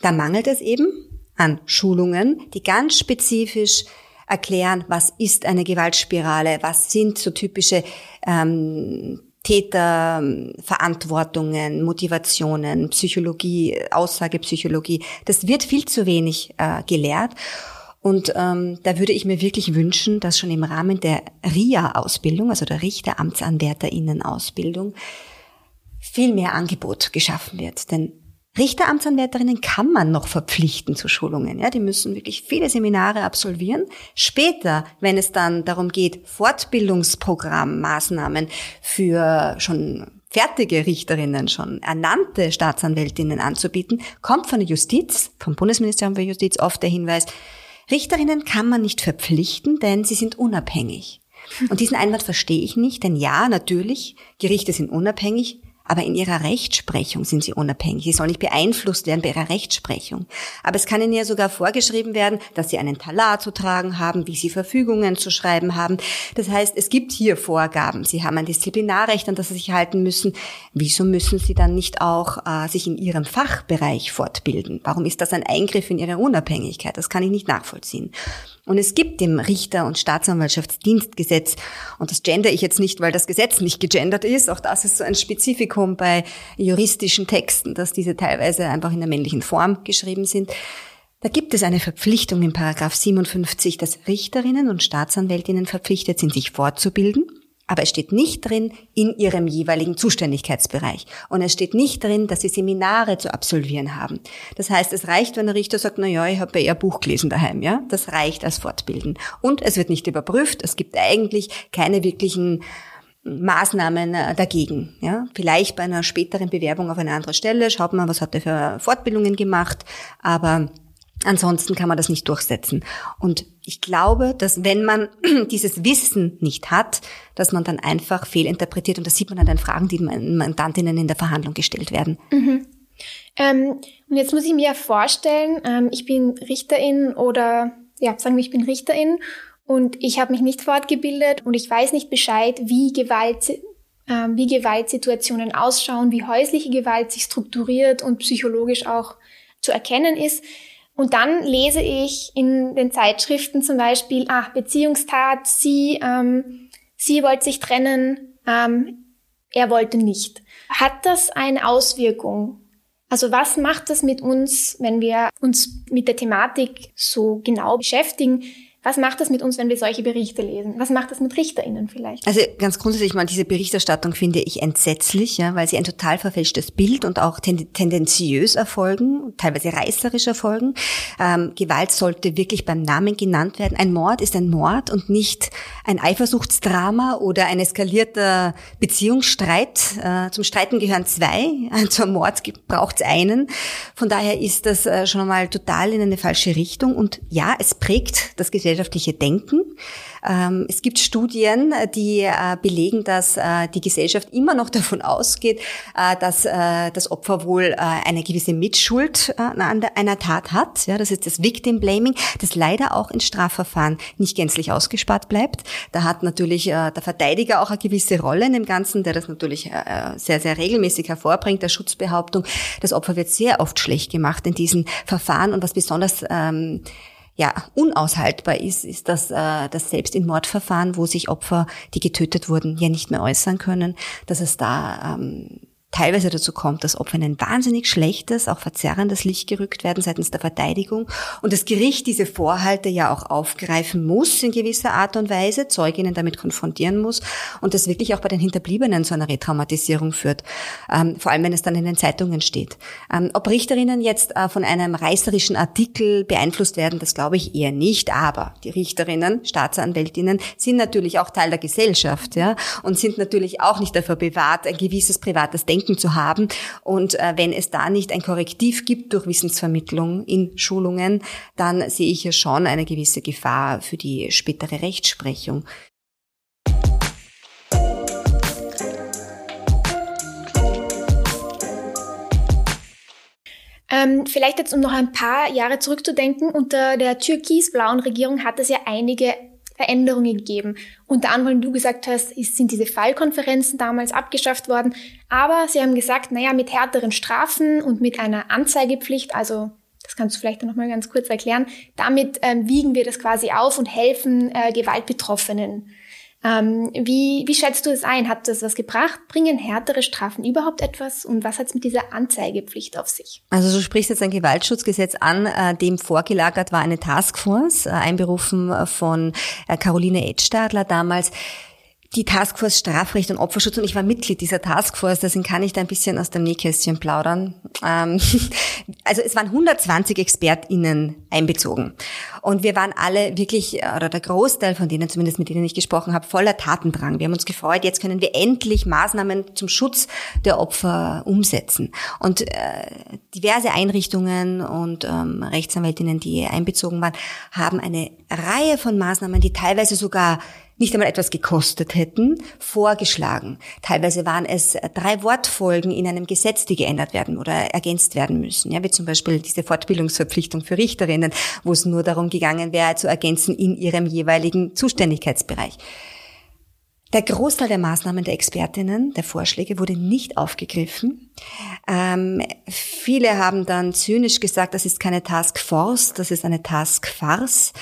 da mangelt es eben an Schulungen, die ganz spezifisch erklären, was ist eine Gewaltspirale, was sind so typische ähm, Täterverantwortungen, Motivationen, Psychologie, Aussagepsychologie. Das wird viel zu wenig äh, gelehrt. Und ähm, da würde ich mir wirklich wünschen, dass schon im Rahmen der RIA-Ausbildung, also der Richteramtsanwärterinnen-Ausbildung, viel mehr Angebot geschaffen wird. Denn Richteramtsanwärterinnen kann man noch verpflichten zu Schulungen. Ja, die müssen wirklich viele Seminare absolvieren. Später, wenn es dann darum geht, Fortbildungsprogrammmaßnahmen für schon fertige Richterinnen, schon ernannte Staatsanwältinnen anzubieten, kommt von der Justiz, vom Bundesministerium für Justiz oft der Hinweis, Richterinnen kann man nicht verpflichten, denn sie sind unabhängig. Und diesen Einwand verstehe ich nicht, denn ja, natürlich, Gerichte sind unabhängig, aber in ihrer Rechtsprechung sind sie unabhängig. Sie sollen nicht beeinflusst werden bei ihrer Rechtsprechung. Aber es kann ihnen ja sogar vorgeschrieben werden, dass sie einen Talar zu tragen haben, wie sie Verfügungen zu schreiben haben. Das heißt, es gibt hier Vorgaben. Sie haben ein Disziplinarrecht, an das sie sich halten müssen. Wieso müssen sie dann nicht auch äh, sich in ihrem Fachbereich fortbilden? Warum ist das ein Eingriff in ihre Unabhängigkeit? Das kann ich nicht nachvollziehen. Und es gibt im Richter- und Staatsanwaltschaftsdienstgesetz, und das gender ich jetzt nicht, weil das Gesetz nicht gegendert ist, auch das ist so ein Spezifikum bei juristischen Texten, dass diese teilweise einfach in der männlichen Form geschrieben sind. Da gibt es eine Verpflichtung in Paragraph 57, dass Richterinnen und Staatsanwältinnen verpflichtet sind, sich fortzubilden aber es steht nicht drin in ihrem jeweiligen Zuständigkeitsbereich. Und es steht nicht drin, dass sie Seminare zu absolvieren haben. Das heißt, es reicht, wenn der Richter sagt, na ja, ich habe ja eher Buch gelesen daheim, ja. Das reicht als Fortbilden. Und es wird nicht überprüft. Es gibt eigentlich keine wirklichen Maßnahmen äh, dagegen. Ja, vielleicht bei einer späteren Bewerbung auf eine andere Stelle schaut man, was hat er für Fortbildungen gemacht, aber Ansonsten kann man das nicht durchsetzen. Und ich glaube, dass wenn man dieses Wissen nicht hat, dass man dann einfach fehlinterpretiert und das sieht man an den Fragen, die Mandantinnen in der Verhandlung gestellt werden. Mhm. Ähm, und jetzt muss ich mir vorstellen, ähm, ich bin Richterin oder ja, sagen wir, ich bin Richterin und ich habe mich nicht fortgebildet und ich weiß nicht Bescheid, wie Gewalt ähm, wie Gewaltsituationen ausschauen, wie häusliche Gewalt sich strukturiert und psychologisch auch zu erkennen ist. Und dann lese ich in den Zeitschriften zum Beispiel, ach, Beziehungstat, sie, ähm, sie wollte sich trennen, ähm, er wollte nicht. Hat das eine Auswirkung? Also was macht das mit uns, wenn wir uns mit der Thematik so genau beschäftigen? Was macht das mit uns, wenn wir solche Berichte lesen? Was macht das mit RichterInnen vielleicht? Also ganz grundsätzlich mal diese Berichterstattung finde ich entsetzlich, ja, weil sie ein total verfälschtes Bild und auch ten tendenziös erfolgen, teilweise reißerisch erfolgen. Ähm, Gewalt sollte wirklich beim Namen genannt werden. Ein Mord ist ein Mord und nicht ein Eifersuchtsdrama oder ein eskalierter Beziehungsstreit. Äh, zum Streiten gehören zwei, zum Mord braucht es einen. Von daher ist das äh, schon einmal total in eine falsche Richtung und ja, es prägt das Gesellschaft gesellschaftliche Denken. Ähm, es gibt Studien, die äh, belegen, dass äh, die Gesellschaft immer noch davon ausgeht, äh, dass das Opfer wohl eine gewisse Mitschuld an einer Tat hat. Ja, das ist das Victim Blaming, das leider auch in Strafverfahren nicht gänzlich ausgespart bleibt. Da hat natürlich der Verteidiger auch eine gewisse Rolle in dem Ganzen, der das natürlich sehr, sehr regelmäßig hervorbringt, der Schutzbehauptung. Das Opfer wird sehr oft schlecht gemacht in diesen Verfahren und was besonders ähm, ja, unaushaltbar ist, ist dass äh, das selbst in Mordverfahren, wo sich Opfer, die getötet wurden, ja nicht mehr äußern können, dass es da ähm, teilweise dazu kommt, dass Opfer in ein wahnsinnig schlechtes, auch verzerrendes Licht gerückt werden seitens der Verteidigung und das Gericht diese Vorhalte ja auch aufgreifen muss in gewisser Art und Weise, Zeuginnen damit konfrontieren muss und das wirklich auch bei den Hinterbliebenen zu einer Retraumatisierung führt, ähm, vor allem wenn es dann in den Zeitungen steht. Ähm, ob Richterinnen jetzt äh, von einem reißerischen Artikel beeinflusst werden, das glaube ich eher nicht, aber die Richterinnen, Staatsanwältinnen sind natürlich auch Teil der Gesellschaft ja, und sind natürlich auch nicht dafür bewahrt, ein gewisses privates Denken Denken zu haben. Und äh, wenn es da nicht ein Korrektiv gibt durch Wissensvermittlung in Schulungen, dann sehe ich ja schon eine gewisse Gefahr für die spätere Rechtsprechung. Ähm, vielleicht jetzt, um noch ein paar Jahre zurückzudenken, unter der türkis-blauen Regierung hat es ja einige Veränderungen gegeben. Unter anderem, du gesagt hast, ist, sind diese Fallkonferenzen damals abgeschafft worden. Aber sie haben gesagt, naja, mit härteren Strafen und mit einer Anzeigepflicht, also das kannst du vielleicht noch mal ganz kurz erklären, damit ähm, wiegen wir das quasi auf und helfen äh, Gewaltbetroffenen. Ähm, wie, wie schätzt du es ein? Hat das was gebracht? Bringen härtere Strafen überhaupt etwas? Und was hat es mit dieser Anzeigepflicht auf sich? Also du sprichst jetzt ein Gewaltschutzgesetz an, äh, dem vorgelagert war eine Taskforce, äh, einberufen von äh, Caroline Edstadler damals die Taskforce Strafrecht und Opferschutz und ich war Mitglied dieser Taskforce, deswegen kann ich da ein bisschen aus dem Nähkästchen plaudern. Ähm, also es waren 120 ExpertInnen einbezogen und wir waren alle wirklich, oder der Großteil von denen zumindest, mit denen ich gesprochen habe, voller Tatendrang. Wir haben uns gefreut, jetzt können wir endlich Maßnahmen zum Schutz der Opfer umsetzen. Und äh, diverse Einrichtungen und ähm, Rechtsanwältinnen, die einbezogen waren, haben eine Reihe von Maßnahmen, die teilweise sogar nicht einmal etwas gekostet hätten, vorgeschlagen. Teilweise waren es drei Wortfolgen in einem Gesetz, die geändert werden oder ergänzt werden müssen. Ja, wie zum Beispiel diese Fortbildungsverpflichtung für Richterinnen, wo es nur darum gegangen wäre, zu ergänzen in ihrem jeweiligen Zuständigkeitsbereich. Der Großteil der Maßnahmen der Expertinnen, der Vorschläge, wurde nicht aufgegriffen. Ähm, viele haben dann zynisch gesagt, das ist keine Task Force, das ist eine Task Farce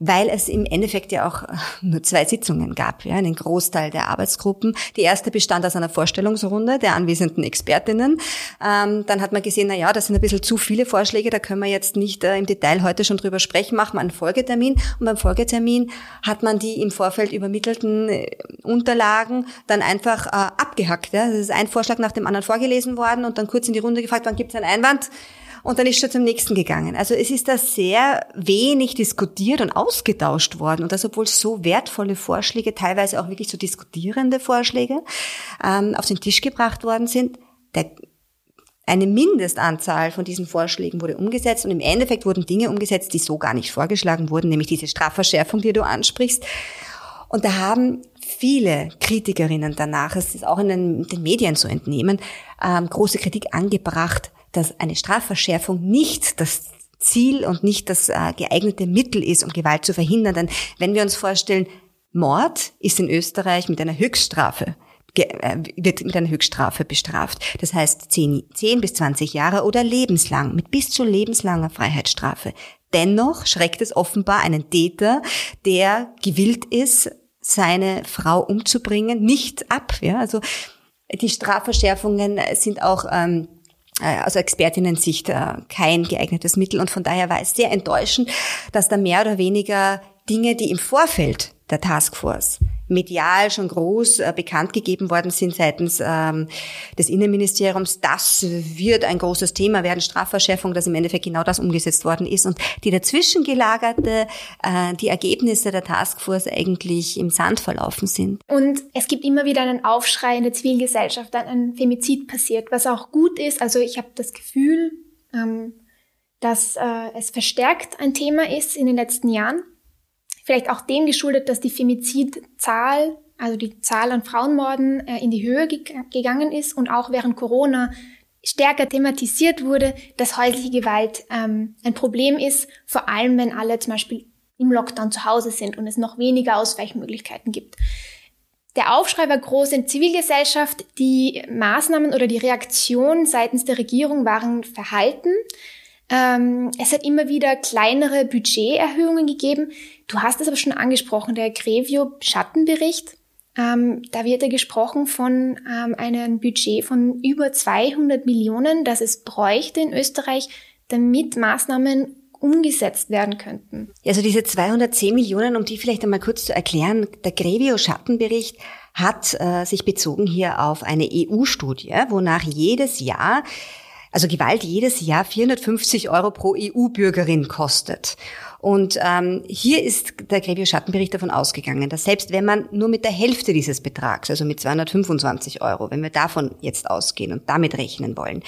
weil es im Endeffekt ja auch äh, nur zwei Sitzungen gab, ja, einen Großteil der Arbeitsgruppen. Die erste bestand aus einer Vorstellungsrunde der anwesenden Expertinnen. Ähm, dann hat man gesehen, na ja, das sind ein bisschen zu viele Vorschläge, da können wir jetzt nicht äh, im Detail heute schon drüber sprechen, machen wir einen Folgetermin. Und beim Folgetermin hat man die im Vorfeld übermittelten äh, Unterlagen dann einfach äh, abgehackt. Ja. Das ist ein Vorschlag nach dem anderen vorgelesen worden und dann kurz in die Runde gefragt, wann gibt es einen Einwand? Und dann ist er zum nächsten gegangen. Also es ist da sehr wenig diskutiert und ausgetauscht worden und das, obwohl so wertvolle Vorschläge, teilweise auch wirklich so diskutierende Vorschläge ähm, auf den Tisch gebracht worden sind. Der, eine Mindestanzahl von diesen Vorschlägen wurde umgesetzt und im Endeffekt wurden Dinge umgesetzt, die so gar nicht vorgeschlagen wurden, nämlich diese Strafverschärfung, die du ansprichst. Und da haben viele Kritikerinnen danach, es ist auch in den, Medien zu entnehmen, ähm, große Kritik angebracht, dass eine Strafverschärfung nicht das Ziel und nicht das äh, geeignete Mittel ist, um Gewalt zu verhindern. Denn wenn wir uns vorstellen, Mord ist in Österreich mit einer Höchststrafe äh, wird mit einer Höchststrafe bestraft. Das heißt 10, 10 bis 20 Jahre oder lebenslang, mit bis zu lebenslanger Freiheitsstrafe. Dennoch schreckt es offenbar einen Täter, der gewillt ist, seine Frau umzubringen, nicht ab. Ja? Also die Strafverschärfungen sind auch ähm, äh, aus Expertinnen-Sicht äh, kein geeignetes Mittel. Und von daher war es sehr enttäuschend, dass da mehr oder weniger Dinge, die im Vorfeld der Taskforce medial schon groß äh, bekannt gegeben worden sind seitens ähm, des Innenministeriums. Das wird ein großes Thema werden, Strafverschärfung, dass im Endeffekt genau das umgesetzt worden ist und die dazwischen gelagerte, äh, die Ergebnisse der Taskforce eigentlich im Sand verlaufen sind. Und es gibt immer wieder einen Aufschrei in der Zivilgesellschaft, dass ein Femizid passiert, was auch gut ist. Also ich habe das Gefühl, ähm, dass äh, es verstärkt ein Thema ist in den letzten Jahren. Vielleicht auch dem geschuldet, dass die Femizidzahl, also die Zahl an Frauenmorden, äh, in die Höhe ge gegangen ist und auch während Corona stärker thematisiert wurde, dass häusliche Gewalt ähm, ein Problem ist, vor allem wenn alle zum Beispiel im Lockdown zu Hause sind und es noch weniger Ausweichmöglichkeiten gibt. Der Aufschrei war groß in Zivilgesellschaft. Die Maßnahmen oder die Reaktion seitens der Regierung waren verhalten. Ähm, es hat immer wieder kleinere Budgeterhöhungen gegeben. Du hast es aber schon angesprochen, der Grevio-Schattenbericht Ähm, da wird ja gesprochen von ähm, einem Budget von über 200 Millionen, das es bräuchte in Österreich, damit Maßnahmen umgesetzt werden könnten. Also diese 210 Millionen, um die vielleicht einmal kurz zu erklären, der Grevio-Schattenbericht hat äh, sich bezogen hier auf eine EU-Studie, wonach jedes Jahr also Gewalt jedes Jahr 450 Euro pro EU-Bürgerin kostet. Und ähm, hier ist der Grevio Schattenbericht davon ausgegangen, dass selbst wenn man nur mit der Hälfte dieses Betrags, also mit 225 Euro, wenn wir davon jetzt ausgehen und damit rechnen wollen,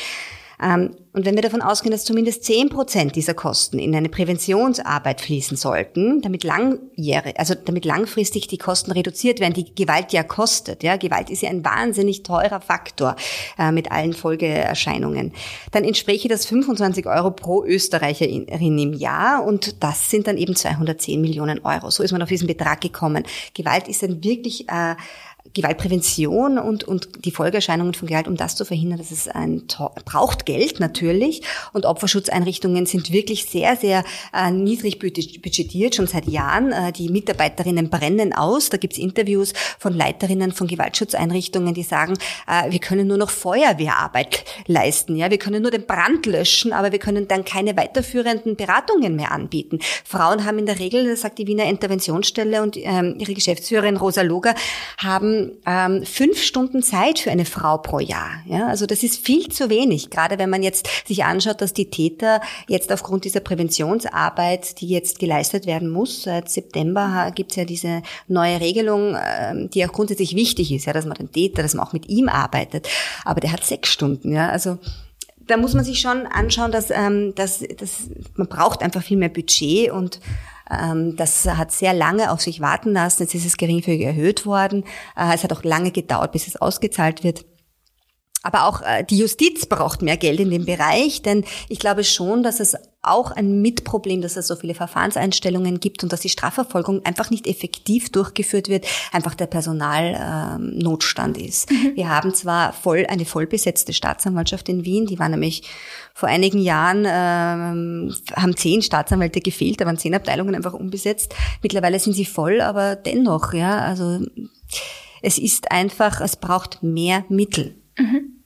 und wenn wir davon ausgehen, dass zumindest zehn Prozent dieser Kosten in eine Präventionsarbeit fließen sollten, damit langjährig, also damit langfristig die Kosten reduziert werden, die Gewalt ja kostet. Ja, Gewalt ist ja ein wahnsinnig teurer Faktor äh, mit allen Folgeerscheinungen. Dann entspräche das 25 Euro pro Österreicherin im Jahr und das sind dann eben 210 Millionen Euro. So ist man auf diesen Betrag gekommen. Gewalt ist ein wirklich äh, Gewaltprävention und, und die Folgeerscheinungen von Gewalt, um das zu verhindern, dass es ein braucht Geld natürlich und Opferschutzeinrichtungen sind wirklich sehr, sehr äh, niedrig budgetiert, schon seit Jahren. Äh, die Mitarbeiterinnen brennen aus. Da gibt's Interviews von Leiterinnen von Gewaltschutzeinrichtungen, die sagen, äh, wir können nur noch Feuerwehrarbeit leisten, ja, wir können nur den Brand löschen, aber wir können dann keine weiterführenden Beratungen mehr anbieten. Frauen haben in der Regel, das sagt die Wiener Interventionsstelle und ähm, ihre Geschäftsführerin Rosa Loger, haben ähm, fünf Stunden Zeit für eine Frau pro Jahr. Ja, also das ist viel zu wenig, gerade wenn man jetzt sich anschaut, dass die Täter jetzt aufgrund dieser Präventionsarbeit, die jetzt geleistet werden muss, seit September gibt es ja diese neue Regelung, ähm, die auch grundsätzlich wichtig ist, ja, dass man den Täter, dass man auch mit ihm arbeitet. Aber der hat sechs Stunden, ja, also da muss man sich schon anschauen, dass, ähm, dass, dass man braucht einfach viel mehr Budget und das hat sehr lange auf sich warten lassen. Jetzt ist es geringfügig erhöht worden. Äh, es hat auch lange gedauert, bis es ausgezahlt wird. Aber auch äh, die Justiz braucht mehr Geld in dem Bereich, denn ich glaube schon, dass es auch ein Mitproblem, dass es so viele Verfahrenseinstellungen gibt und dass die Strafverfolgung einfach nicht effektiv durchgeführt wird, einfach der Personalnotstand ähm, ist. Mhm. Wir haben zwar voll eine vollbesetzte Staatsanwaltschaft in Wien, die war nämlich vor einigen Jahren ähm, haben zehn Staatsanwälte gefehlt, da waren zehn Abteilungen einfach unbesetzt. Mittlerweile sind sie voll, aber dennoch, ja, also es ist einfach, es braucht mehr Mittel. Mhm.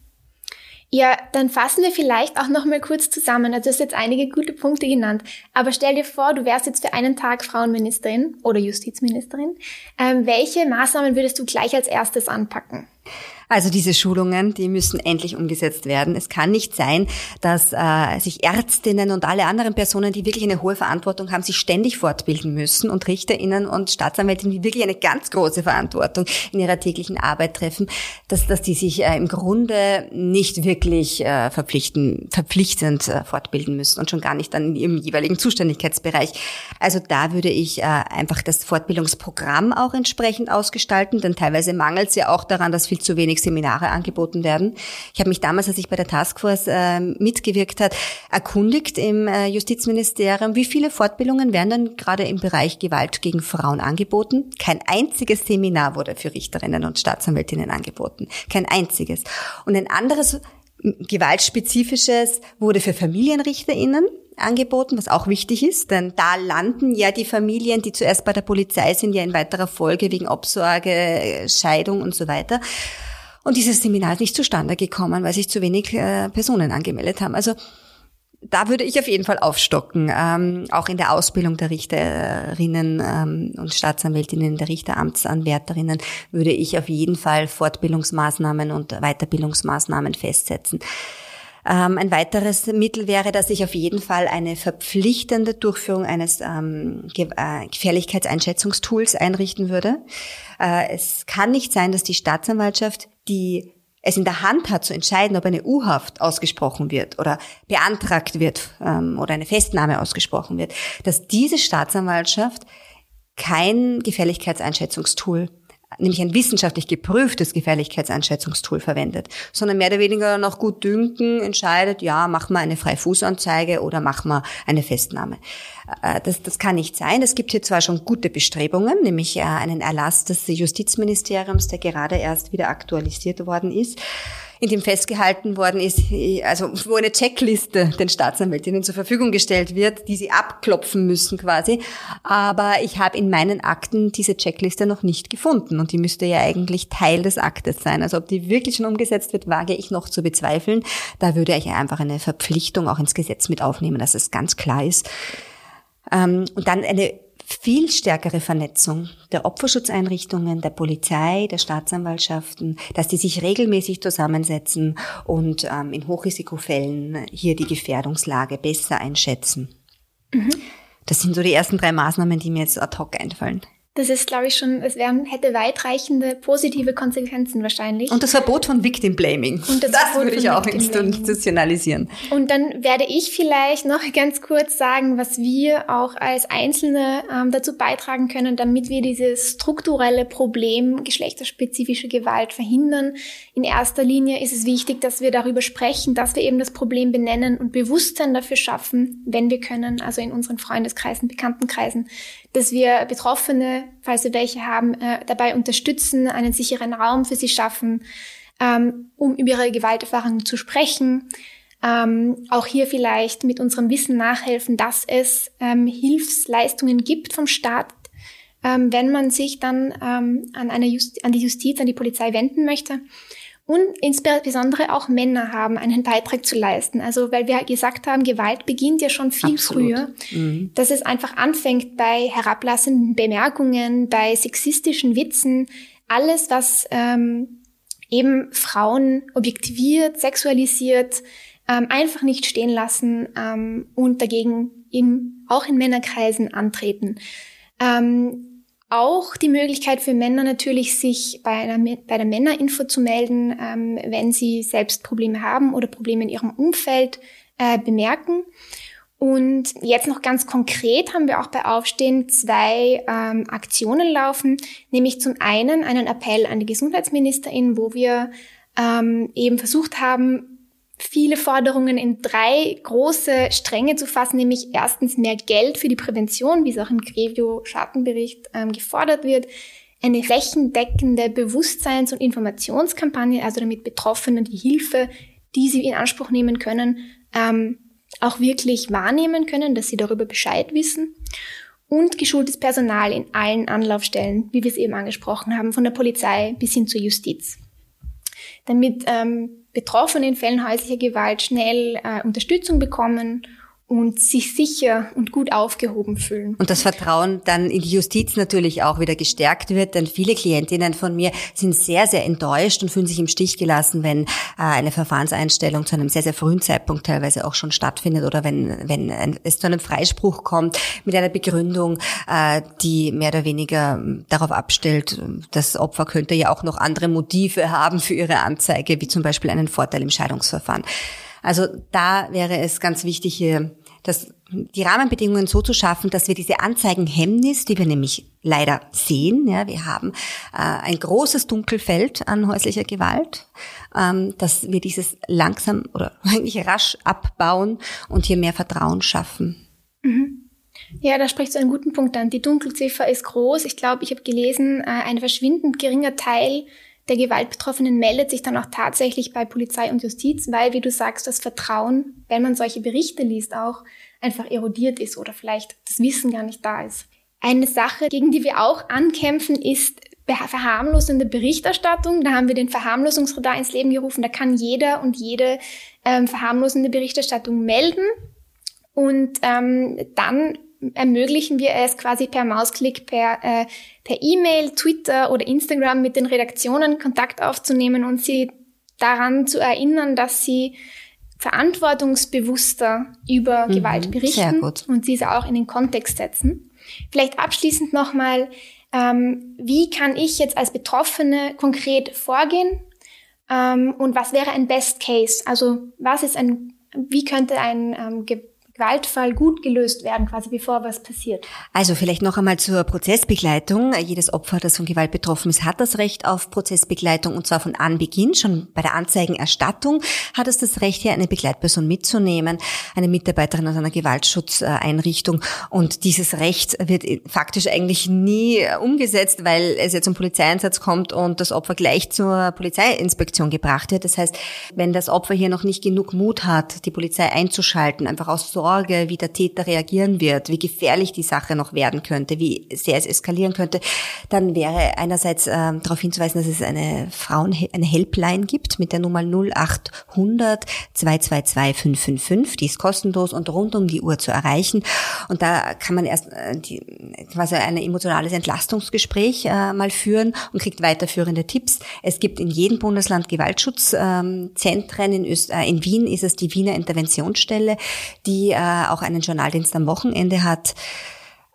Ja, dann fassen wir vielleicht auch noch mal kurz zusammen. Also du hast jetzt einige gute Punkte genannt. Aber stell dir vor, du wärst jetzt für einen Tag Frauenministerin oder Justizministerin. Ähm, welche Maßnahmen würdest du gleich als erstes anpacken? Also diese Schulungen, die müssen endlich umgesetzt werden. Es kann nicht sein, dass äh, sich Ärztinnen und alle anderen Personen, die wirklich eine hohe Verantwortung haben, sich ständig fortbilden müssen und Richterinnen und Staatsanwältinnen, die wirklich eine ganz große Verantwortung in ihrer täglichen Arbeit treffen, dass, dass die sich äh, im Grunde nicht wirklich äh, verpflichten, verpflichtend äh, fortbilden müssen und schon gar nicht dann in ihrem jeweiligen Zuständigkeitsbereich. Also da würde ich äh, einfach das Fortbildungsprogramm auch entsprechend ausgestalten, denn teilweise mangelt es ja auch daran, dass viel zu wenig wenig Seminare angeboten werden. Ich habe mich damals, als ich bei der Taskforce äh, mitgewirkt hat, erkundigt im äh, Justizministerium, wie viele Fortbildungen werden denn gerade im Bereich Gewalt gegen Frauen angeboten. Kein einziges Seminar wurde für Richterinnen und Staatsanwältinnen angeboten. Kein einziges. Und ein anderes gewaltspezifisches wurde für Familienrichterinnen angeboten, was auch wichtig ist, denn da landen ja die Familien, die zuerst bei der Polizei sind, ja in weiterer Folge wegen Obsorge, Scheidung und so weiter. Und dieses Seminar ist nicht zustande gekommen, weil sich zu wenig äh, Personen angemeldet haben. Also da würde ich auf jeden Fall aufstocken, ähm, auch in der Ausbildung der Richterinnen ähm, und Staatsanwältinnen, der Richteramtsanwärterinnen würde ich auf jeden Fall Fortbildungsmaßnahmen und Weiterbildungsmaßnahmen festsetzen. Ähm, ein weiteres Mittel wäre, dass ich auf jeden Fall eine verpflichtende Durchführung eines ähm, äh, Gefährlichkeitseinschätzungstools einrichten würde. Äh, es kann nicht sein, dass die Staatsanwaltschaft die es in der Hand hat zu entscheiden, ob eine U-Haft ausgesprochen wird oder beantragt wird ähm, oder eine Festnahme ausgesprochen wird, dass diese Staatsanwaltschaft kein Gefährlichkeitseinschätzungstool nämlich ein wissenschaftlich geprüftes Gefährlichkeitseinschätzungstool verwendet, sondern mehr oder weniger nach gut dünken entscheidet, ja, mach mal eine Freifußanzeige oder mach mal eine Festnahme. Äh, das, das kann nicht sein. Es gibt hier zwar schon gute Bestrebungen, nämlich äh, einen Erlass des Justizministeriums, der gerade erst wieder aktualisiert worden ist. In dem festgehalten worden ist, also wo eine Checkliste den Staatsanwältinnen zur Verfügung gestellt wird, die sie abklopfen müssen quasi. Aber ich habe in meinen Akten diese Checkliste noch nicht gefunden und die müsste ja eigentlich Teil des Aktes sein. Also ob die wirklich schon umgesetzt wird, wage ich noch zu bezweifeln. Da würde ich einfach eine Verpflichtung auch ins Gesetz mit aufnehmen, dass es ganz klar ist. Ähm, und dann eine viel stärkere Vernetzung der Opferschutzeinrichtungen, der Polizei, der Staatsanwaltschaften, dass die sich regelmäßig zusammensetzen und ähm, in Hochrisikofällen hier die Gefährdungslage besser einschätzen. Mhm. Das sind so die ersten drei Maßnahmen, die mir jetzt ad hoc einfallen. Das ist, glaube ich, schon, es wären, hätte weitreichende positive Konsequenzen wahrscheinlich. Und das Verbot von Victim Blaming. Und das, das würde ich auch institutionalisieren. Und dann werde ich vielleicht noch ganz kurz sagen, was wir auch als Einzelne ähm, dazu beitragen können, damit wir dieses strukturelle Problem geschlechterspezifische Gewalt verhindern. In erster Linie ist es wichtig, dass wir darüber sprechen, dass wir eben das Problem benennen und Bewusstsein dafür schaffen, wenn wir können, also in unseren Freundeskreisen, Bekanntenkreisen, dass wir Betroffene, falls wir welche haben, äh, dabei unterstützen, einen sicheren Raum für sie schaffen, ähm, um über ihre Gewalterfahrungen zu sprechen. Ähm, auch hier vielleicht mit unserem Wissen nachhelfen, dass es ähm, Hilfsleistungen gibt vom Staat, ähm, wenn man sich dann ähm, an, eine Just an die Justiz, an die Polizei wenden möchte. Und insbesondere auch Männer haben einen Beitrag zu leisten. Also weil wir gesagt haben, Gewalt beginnt ja schon viel Absolut. früher, mhm. dass es einfach anfängt bei herablassenden Bemerkungen, bei sexistischen Witzen, alles, was ähm, eben Frauen objektiviert, sexualisiert, ähm, einfach nicht stehen lassen ähm, und dagegen eben auch in Männerkreisen antreten. Ähm, auch die Möglichkeit für Männer natürlich, sich bei, einer, bei der Männerinfo zu melden, ähm, wenn sie selbst Probleme haben oder Probleme in ihrem Umfeld äh, bemerken. Und jetzt noch ganz konkret haben wir auch bei Aufstehen zwei ähm, Aktionen laufen, nämlich zum einen einen Appell an die Gesundheitsministerin, wo wir ähm, eben versucht haben, viele Forderungen in drei große Stränge zu fassen, nämlich erstens mehr Geld für die Prävention, wie es auch im Grevio-Schattenbericht ähm, gefordert wird, eine flächendeckende Bewusstseins- und Informationskampagne, also damit Betroffene die Hilfe, die sie in Anspruch nehmen können, ähm, auch wirklich wahrnehmen können, dass sie darüber Bescheid wissen. Und geschultes Personal in allen Anlaufstellen, wie wir es eben angesprochen haben, von der Polizei bis hin zur Justiz. Damit ähm, Betroffene in Fällen häuslicher Gewalt schnell äh, Unterstützung bekommen und sich sicher und gut aufgehoben fühlen. Und das Vertrauen dann in die Justiz natürlich auch wieder gestärkt wird, denn viele Klientinnen von mir sind sehr, sehr enttäuscht und fühlen sich im Stich gelassen, wenn äh, eine Verfahrenseinstellung zu einem sehr, sehr frühen Zeitpunkt teilweise auch schon stattfindet oder wenn, wenn es zu einem Freispruch kommt mit einer Begründung, äh, die mehr oder weniger darauf abstellt, das Opfer könnte ja auch noch andere Motive haben für ihre Anzeige, wie zum Beispiel einen Vorteil im Scheidungsverfahren. Also da wäre es ganz wichtig, hier das, die Rahmenbedingungen so zu schaffen, dass wir diese Anzeigenhemmnis, die wir nämlich leider sehen, ja, wir haben äh, ein großes Dunkelfeld an häuslicher Gewalt, ähm, dass wir dieses langsam oder eigentlich rasch abbauen und hier mehr Vertrauen schaffen. Mhm. Ja, da sprichst du einen guten Punkt an. Die Dunkelziffer ist groß. Ich glaube, ich habe gelesen, äh, ein verschwindend geringer Teil der Gewaltbetroffenen meldet sich dann auch tatsächlich bei Polizei und Justiz, weil, wie du sagst, das Vertrauen, wenn man solche Berichte liest, auch einfach erodiert ist oder vielleicht das Wissen gar nicht da ist. Eine Sache, gegen die wir auch ankämpfen, ist verharmlosende Berichterstattung. Da haben wir den Verharmlosungsradar ins Leben gerufen. Da kann jeder und jede ähm, verharmlosende Berichterstattung melden. Und ähm, dann ermöglichen wir es quasi per Mausklick, per äh, per E-Mail, Twitter oder Instagram mit den Redaktionen Kontakt aufzunehmen und sie daran zu erinnern, dass sie verantwortungsbewusster über mhm, Gewalt berichten und diese auch in den Kontext setzen. Vielleicht abschließend nochmal, ähm, wie kann ich jetzt als Betroffene konkret vorgehen ähm, und was wäre ein Best Case? Also was ist ein, wie könnte ein ähm, Gewaltfall gut gelöst werden, quasi bevor was passiert? Also vielleicht noch einmal zur Prozessbegleitung. Jedes Opfer, das von Gewalt betroffen ist, hat das Recht auf Prozessbegleitung und zwar von Anbeginn. Schon bei der Anzeigenerstattung hat es das Recht, hier eine Begleitperson mitzunehmen, eine Mitarbeiterin aus einer Gewaltschutzeinrichtung. Und dieses Recht wird faktisch eigentlich nie umgesetzt, weil es ja zum Polizeieinsatz kommt und das Opfer gleich zur Polizeiinspektion gebracht wird. Das heißt, wenn das Opfer hier noch nicht genug Mut hat, die Polizei einzuschalten, einfach aus Sorge, wie der Täter reagieren wird, wie gefährlich die Sache noch werden könnte, wie sehr es eskalieren könnte, dann wäre einerseits äh, darauf hinzuweisen, dass es eine Frauen eine Helpline gibt mit der Nummer 0800 222 555, die ist kostenlos und rund um die Uhr zu erreichen und da kann man erst äh, die, quasi ein emotionales Entlastungsgespräch äh, mal führen und kriegt weiterführende Tipps. Es gibt in jedem Bundesland Gewaltschutzzentren. In, Öst äh, in Wien ist es die Wiener Interventionsstelle, die äh, auch einen Journaldienst am Wochenende hat.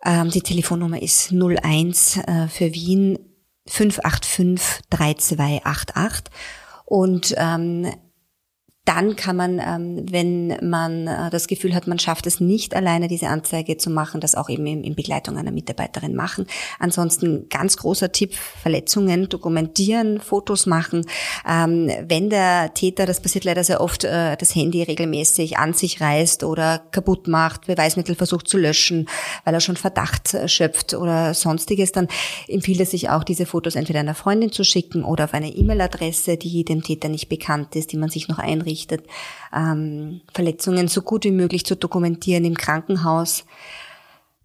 Ähm, die Telefonnummer ist 01 äh, für Wien 585 3288. Und ähm, dann kann man, ähm, wenn man äh, das Gefühl hat, man schafft es nicht alleine, diese Anzeige zu machen, das auch eben in, Begleitung einer Mitarbeiterin machen. Ansonsten ganz großer Tipp, Verletzungen dokumentieren, Fotos machen. Ähm, wenn der Täter, das passiert leider sehr oft, äh, das Handy regelmäßig an sich reißt oder kaputt macht, Beweismittel versucht zu löschen, weil er schon Verdacht äh, schöpft oder sonstiges, dann empfiehlt es sich auch, diese Fotos entweder einer Freundin zu schicken oder auf eine E-Mail-Adresse, die dem Täter nicht bekannt ist, die man sich noch einrichtet ausgerichtet, ähm, Verletzungen so gut wie möglich zu dokumentieren im Krankenhaus.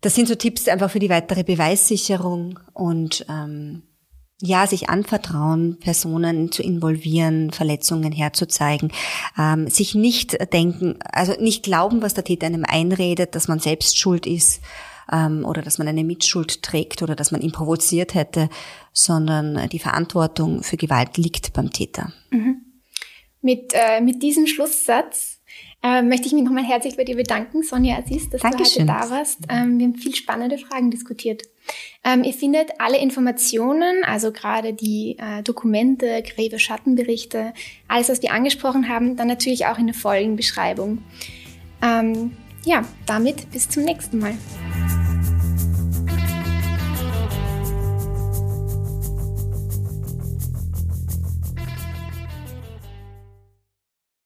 Das sind so Tipps einfach für die weitere Beweissicherung und ähm, ja, sich anvertrauen, Personen zu involvieren, Verletzungen herzuzeigen, ähm, sich nicht denken, also nicht glauben, was der Täter einem einredet, dass man selbst schuld ist ähm, oder dass man eine Mitschuld trägt oder dass man ihn provoziert hätte, sondern die Verantwortung für Gewalt liegt beim Täter. Mhm. Mit, äh, mit diesem Schlusssatz äh, möchte ich mich nochmal herzlich bei dir bedanken, Sonja Assis, dass Dankeschön. du heute da warst. Ähm, wir haben viel spannende Fragen diskutiert. Ähm, ihr findet alle Informationen, also gerade die äh, Dokumente, Gräbe, Schattenberichte, alles, was wir angesprochen haben, dann natürlich auch in der Folgenbeschreibung. Ähm, ja, damit bis zum nächsten Mal.